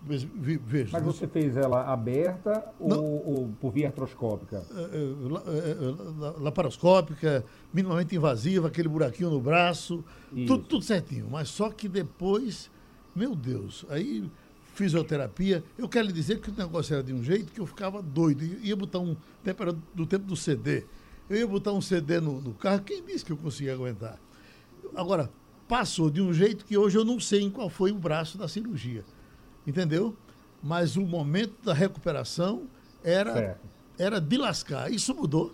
Veja, Mas você fez ela aberta ou, ou, por via artroscópica? É, é, é, laparoscópica, minimamente invasiva, aquele buraquinho no braço, tudo, tudo certinho. Mas só que depois, meu Deus, aí fisioterapia. Eu quero lhe dizer que o negócio era de um jeito que eu ficava doido. Eu ia botar um. Tempo era do tempo do CD. Eu ia botar um CD no, no carro, quem disse que eu conseguia aguentar? Agora, passou de um jeito que hoje eu não sei em qual foi o braço da cirurgia. Entendeu? Mas o momento da recuperação era, era de lascar. Isso mudou?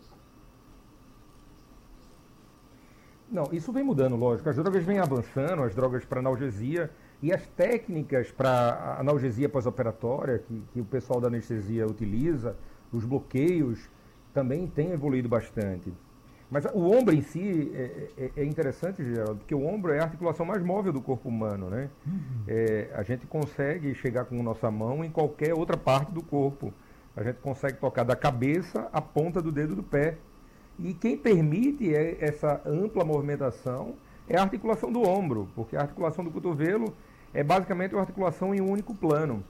Não, isso vem mudando, lógico. As drogas vêm avançando, as drogas para analgesia e as técnicas para analgesia pós-operatória que, que o pessoal da anestesia utiliza, os bloqueios, também têm evoluído bastante. Mas o ombro em si é, é, é, interessante, Geraldo, porque o ombro é a articulação mais móvel do corpo humano, né? Uhum. É, a gente consegue chegar com nossa mão em qualquer outra parte do corpo. A gente consegue tocar da cabeça à ponta do dedo do pé. E quem permite é essa ampla movimentação é a articulação do ombro, porque a articulação do cotovelo é basicamente uma articulação em um único plano.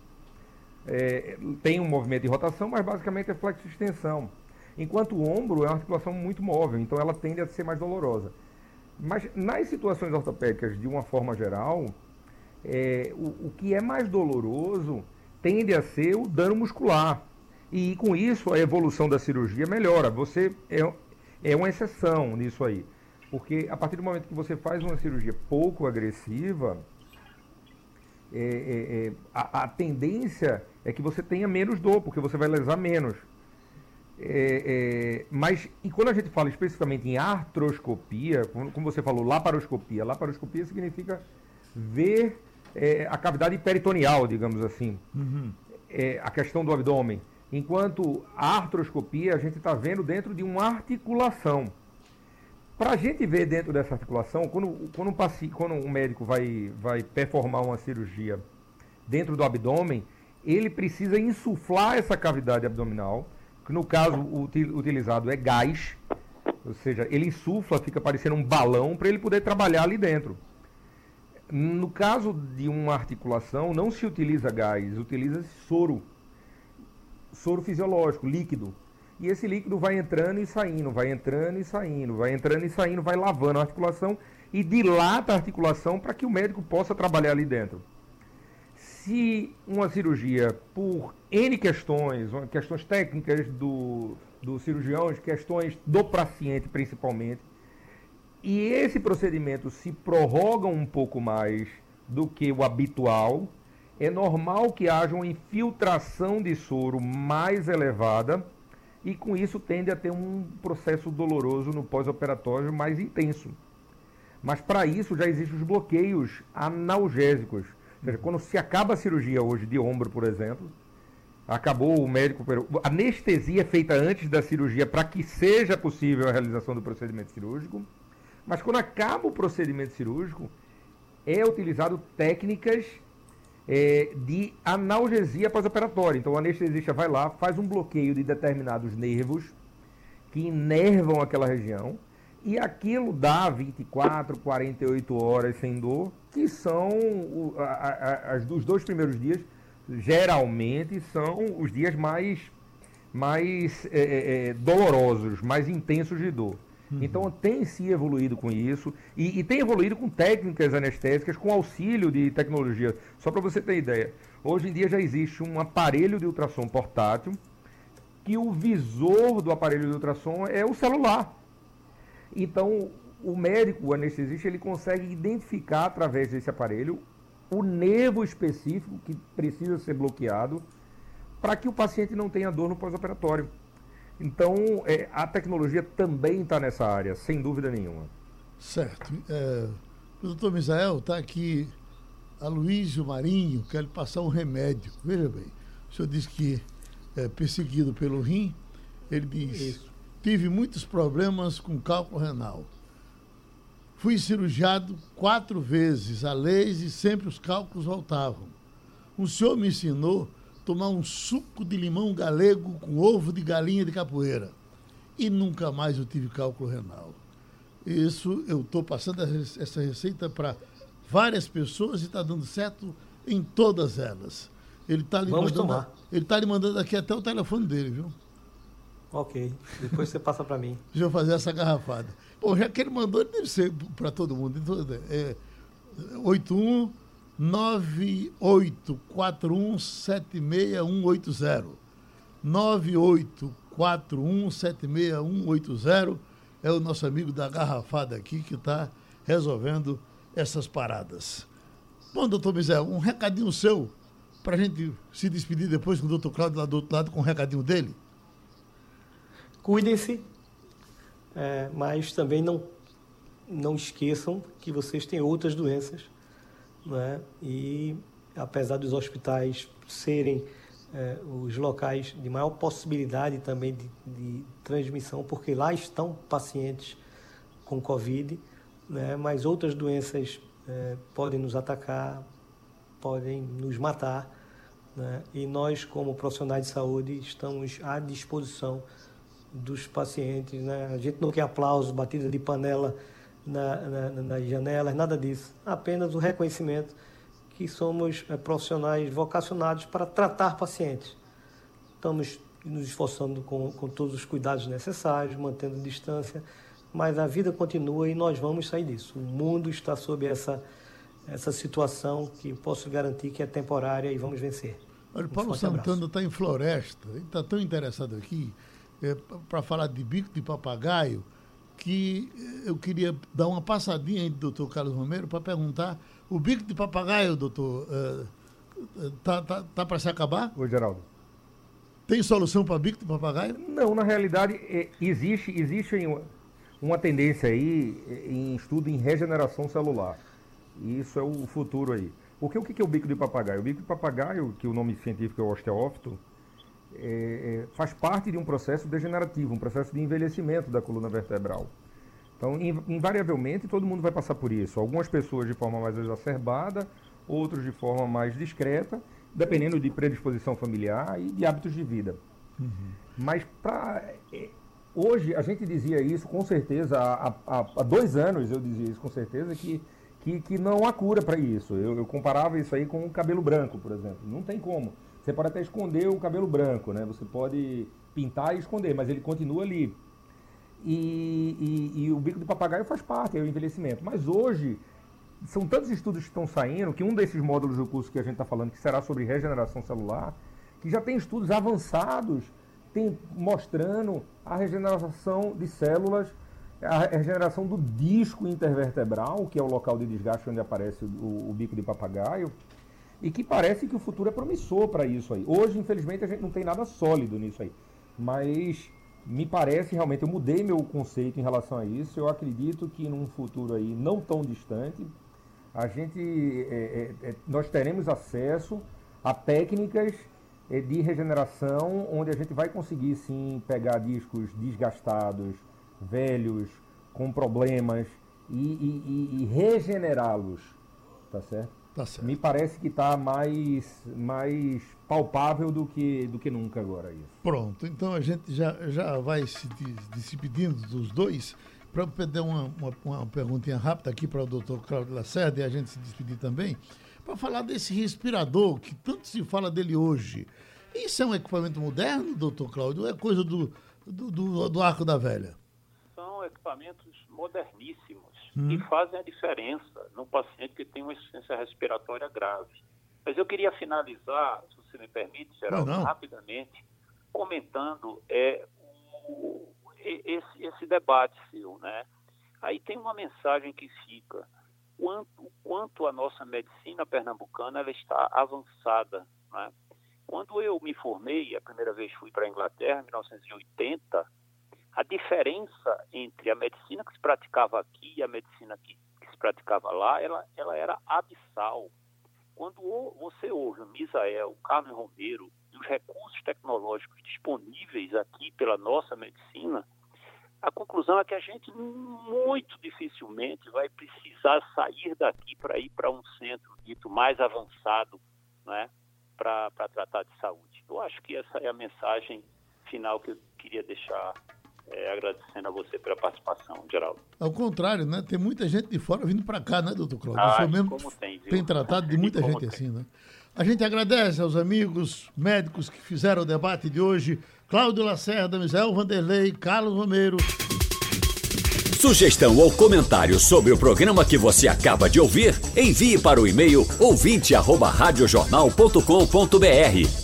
É, tem um movimento de rotação, mas basicamente é flexo extensão. Enquanto o ombro é uma articulação muito móvel, então ela tende a ser mais dolorosa. Mas nas situações ortopédicas, de uma forma geral, é, o, o que é mais doloroso tende a ser o dano muscular. E com isso a evolução da cirurgia melhora. Você é, é uma exceção nisso aí. Porque a partir do momento que você faz uma cirurgia pouco agressiva, é, é, é, a, a, tendência é que você tenha menos dor, porque você vai lesar menos. É, é, mas, e quando a gente fala especificamente em artroscopia, como, como você falou, laparoscopia, laparoscopia significa ver é, a cavidade peritoneal, digamos assim, uhum. a questão do abdômen. Enquanto a artroscopia, a gente está vendo dentro de uma articulação. Para a gente ver dentro dessa articulação, quando, quando, um, paci, quando um médico vai, vai performar uma cirurgia dentro do abdômen, ele precisa insuflar essa cavidade abdominal, que no caso utilizado é gás, ou seja, ele insufla, fica parecendo um balão para ele poder trabalhar ali dentro. No caso de uma articulação, não se utiliza gás, utiliza soro. Soro fisiológico, líquido. E esse líquido vai entrando e saindo, vai entrando e saindo, vai entrando e saindo, vai lavando a articulação e dilata a articulação para que o médico possa trabalhar ali dentro. Se uma cirurgia, por N questões, questões técnicas do, do cirurgião, questões do paciente principalmente, e esse procedimento se prorroga um pouco mais do que o habitual, é normal que haja uma infiltração de soro mais elevada e com isso tende a ter um processo doloroso no pós-operatório mais intenso. Mas para isso já existem os bloqueios analgésicos. Ou seja, quando se acaba a cirurgia hoje de ombro, por exemplo, acabou o médico. Anestesia é feita antes da cirurgia para que seja possível a realização do procedimento cirúrgico. Mas quando acaba o procedimento cirúrgico, é utilizado técnicas é, de analgesia pós-operatória. Então o anestesista vai lá, faz um bloqueio de determinados nervos que inervam aquela região e aquilo dá 24, 48 horas sem dor, que são o, a, a, as dos dois primeiros dias, geralmente são os dias mais, mais é, é, é dolorosos, mais intensos de dor. Uhum. Então tem se evoluído com isso e, e, tem evoluído com técnicas anestésicas com auxílio de tecnologia. Só para você ter ideia, hoje em dia já existe um aparelho de ultrassom portátil que o visor do aparelho de ultrassom é o celular. Então o médico, o anestesista, ele consegue identificar através desse aparelho o nervo específico que precisa ser bloqueado para que o paciente não tenha dor no pós-operatório. Então, é, a tecnologia também está nessa área, sem dúvida nenhuma. Certo. É, o doutor Misael está aqui, a Luísio Marinho quer lhe passar um remédio. Veja bem, o senhor disse que é perseguido pelo rim, ele diz, Isso. tive muitos problemas com cálculo renal. Fui cirurgiado quatro vezes a laser e sempre os cálculos voltavam. O senhor me ensinou tomar um suco de limão galego com ovo de galinha de capoeira. E nunca mais eu tive cálculo renal. Isso eu estou passando essa receita para várias pessoas e está dando certo em todas elas. Ele está lhe, Vamos mandando, tomar. Ele tá lhe mandando aqui até o telefone dele, viu? Ok. Depois você passa para mim. Deixa eu fazer essa garrafada. Bom, já que ele mandou, ele deve ser para todo mundo. Então, é 81 9841768180. 9841768180 é o nosso amigo da garrafada aqui que está resolvendo essas paradas. Bom, doutor Mizel, um recadinho seu para a gente se despedir depois com o doutor Cláudio lá do outro lado com um recadinho dele. Cuidem-se, é, mas também não, não esqueçam que vocês têm outras doenças, né? e apesar dos hospitais serem é, os locais de maior possibilidade também de, de, transmissão, porque lá estão pacientes com Covid, né? mas outras doenças é, podem nos atacar, podem nos matar, né? e nós, como profissionais de saúde, estamos à disposição dos pacientes. Né? A gente não quer aplausos, batida de panela na, na, nas janelas, nada disso. Apenas o reconhecimento que somos é, profissionais vocacionados para tratar pacientes. Estamos nos esforçando com, com todos os cuidados necessários, mantendo distância, mas a vida continua e nós vamos sair disso. O mundo está sob essa, essa situação que posso garantir que é temporária e vamos vencer. Olha, Paulo Santana está em Floresta, ele está tão interessado aqui é, para falar de bico de papagaio que eu queria dar uma passadinha aí do doutor Carlos Romero para perguntar o bico de papagaio, doutor, uh, tá, tá, tá para se acabar? Oi, Geraldo. Tem solução para bico de papagaio? Não, na realidade, é, existe, existe uma, uma tendência aí em estudo em regeneração celular. E isso é o futuro aí. Porque o que é o bico de papagaio? O bico de papagaio, que o nome científico é osteófito, é, é, faz parte de um processo degenerativo, um processo de envelhecimento da coluna vertebral. Então, invariavelmente, todo mundo vai passar por isso. Algumas pessoas de forma mais exacerbada, outros de forma mais discreta, dependendo de predisposição familiar e de hábitos de vida. Uhum. Mas para é, hoje a gente dizia isso com certeza há, há, há, dois anos eu dizia isso com certeza que que, que não há cura para isso. Eu, eu, comparava isso aí com o cabelo branco, por exemplo. Não tem como. Você pode até esconder o cabelo branco, né? Você pode pintar e esconder, mas ele continua ali. E, e, e, o bico de papagaio faz parte, é o envelhecimento. Mas hoje, são tantos estudos que estão saindo que um desses módulos do curso que a gente está falando, que será sobre regeneração celular, que já tem estudos avançados tem, mostrando a regeneração de células, a regeneração do disco intervertebral, que é o local de desgaste onde aparece o, o bico de papagaio, e que parece que o futuro é promissor para isso aí. Hoje, infelizmente, a gente não tem nada sólido nisso aí. Mas me parece realmente, eu mudei meu conceito em relação a isso. Eu acredito que num futuro aí não tão distante, a gente, é, é, é nós teremos acesso a técnicas é, de regeneração, onde a gente vai conseguir sim pegar discos desgastados, velhos, com problemas e, e, e, e regenerá-los, tá certo? Tá. Me parece que está mais, mais palpável do que, do que nunca agora isso. Pronto, então a gente já, já vai se despedindo dos dois. Para pedir uma, uma, uma, perguntinha rápida aqui para o doutor Cláudio Lacerda e a gente se despedir também, para falar desse respirador que tanto se fala dele hoje. Isso é um equipamento moderno, doutor Cláudio, ou é coisa do, do, do, do arco da velha? São equipamentos moderníssimos hum. que fazem a diferença no paciente que tem uma insuficiência respiratória grave. Mas eu queria finalizar, se você me permite, Geraldo, não, não. rapidamente, comentando é, o, esse, esse debate seu, né? Aí tem uma mensagem que fica, quanto, quanto a nossa medicina pernambucana ela está avançada, né? Quando eu me formei, a primeira vez fui para a Inglaterra, em 1980, a diferença entre a medicina que se praticava aqui e a medicina que, que se praticava lá, ela, ela era abissal. Quando você ouve o Misael, o Carlos Romero e os recursos tecnológicos disponíveis aqui pela nossa medicina, a conclusão é que a gente muito dificilmente vai precisar sair daqui para ir para um centro dito mais avançado né, para tratar de saúde. Eu acho que essa é a mensagem final que eu queria deixar é, agradecendo a você pela participação, Geraldo. Ao contrário, né? Tem muita gente de fora vindo para cá, né, doutor Cláudio? Ah, mesmo tem, tem, tratado de muita gente tem. assim, né? A gente agradece aos amigos médicos que fizeram o debate de hoje. Cláudio Lacerda, Misael Vanderlei, Carlos Romero. Sugestão ou comentário sobre o programa que você acaba de ouvir, envie para o e-mail ouvinte@radiojornal.com.br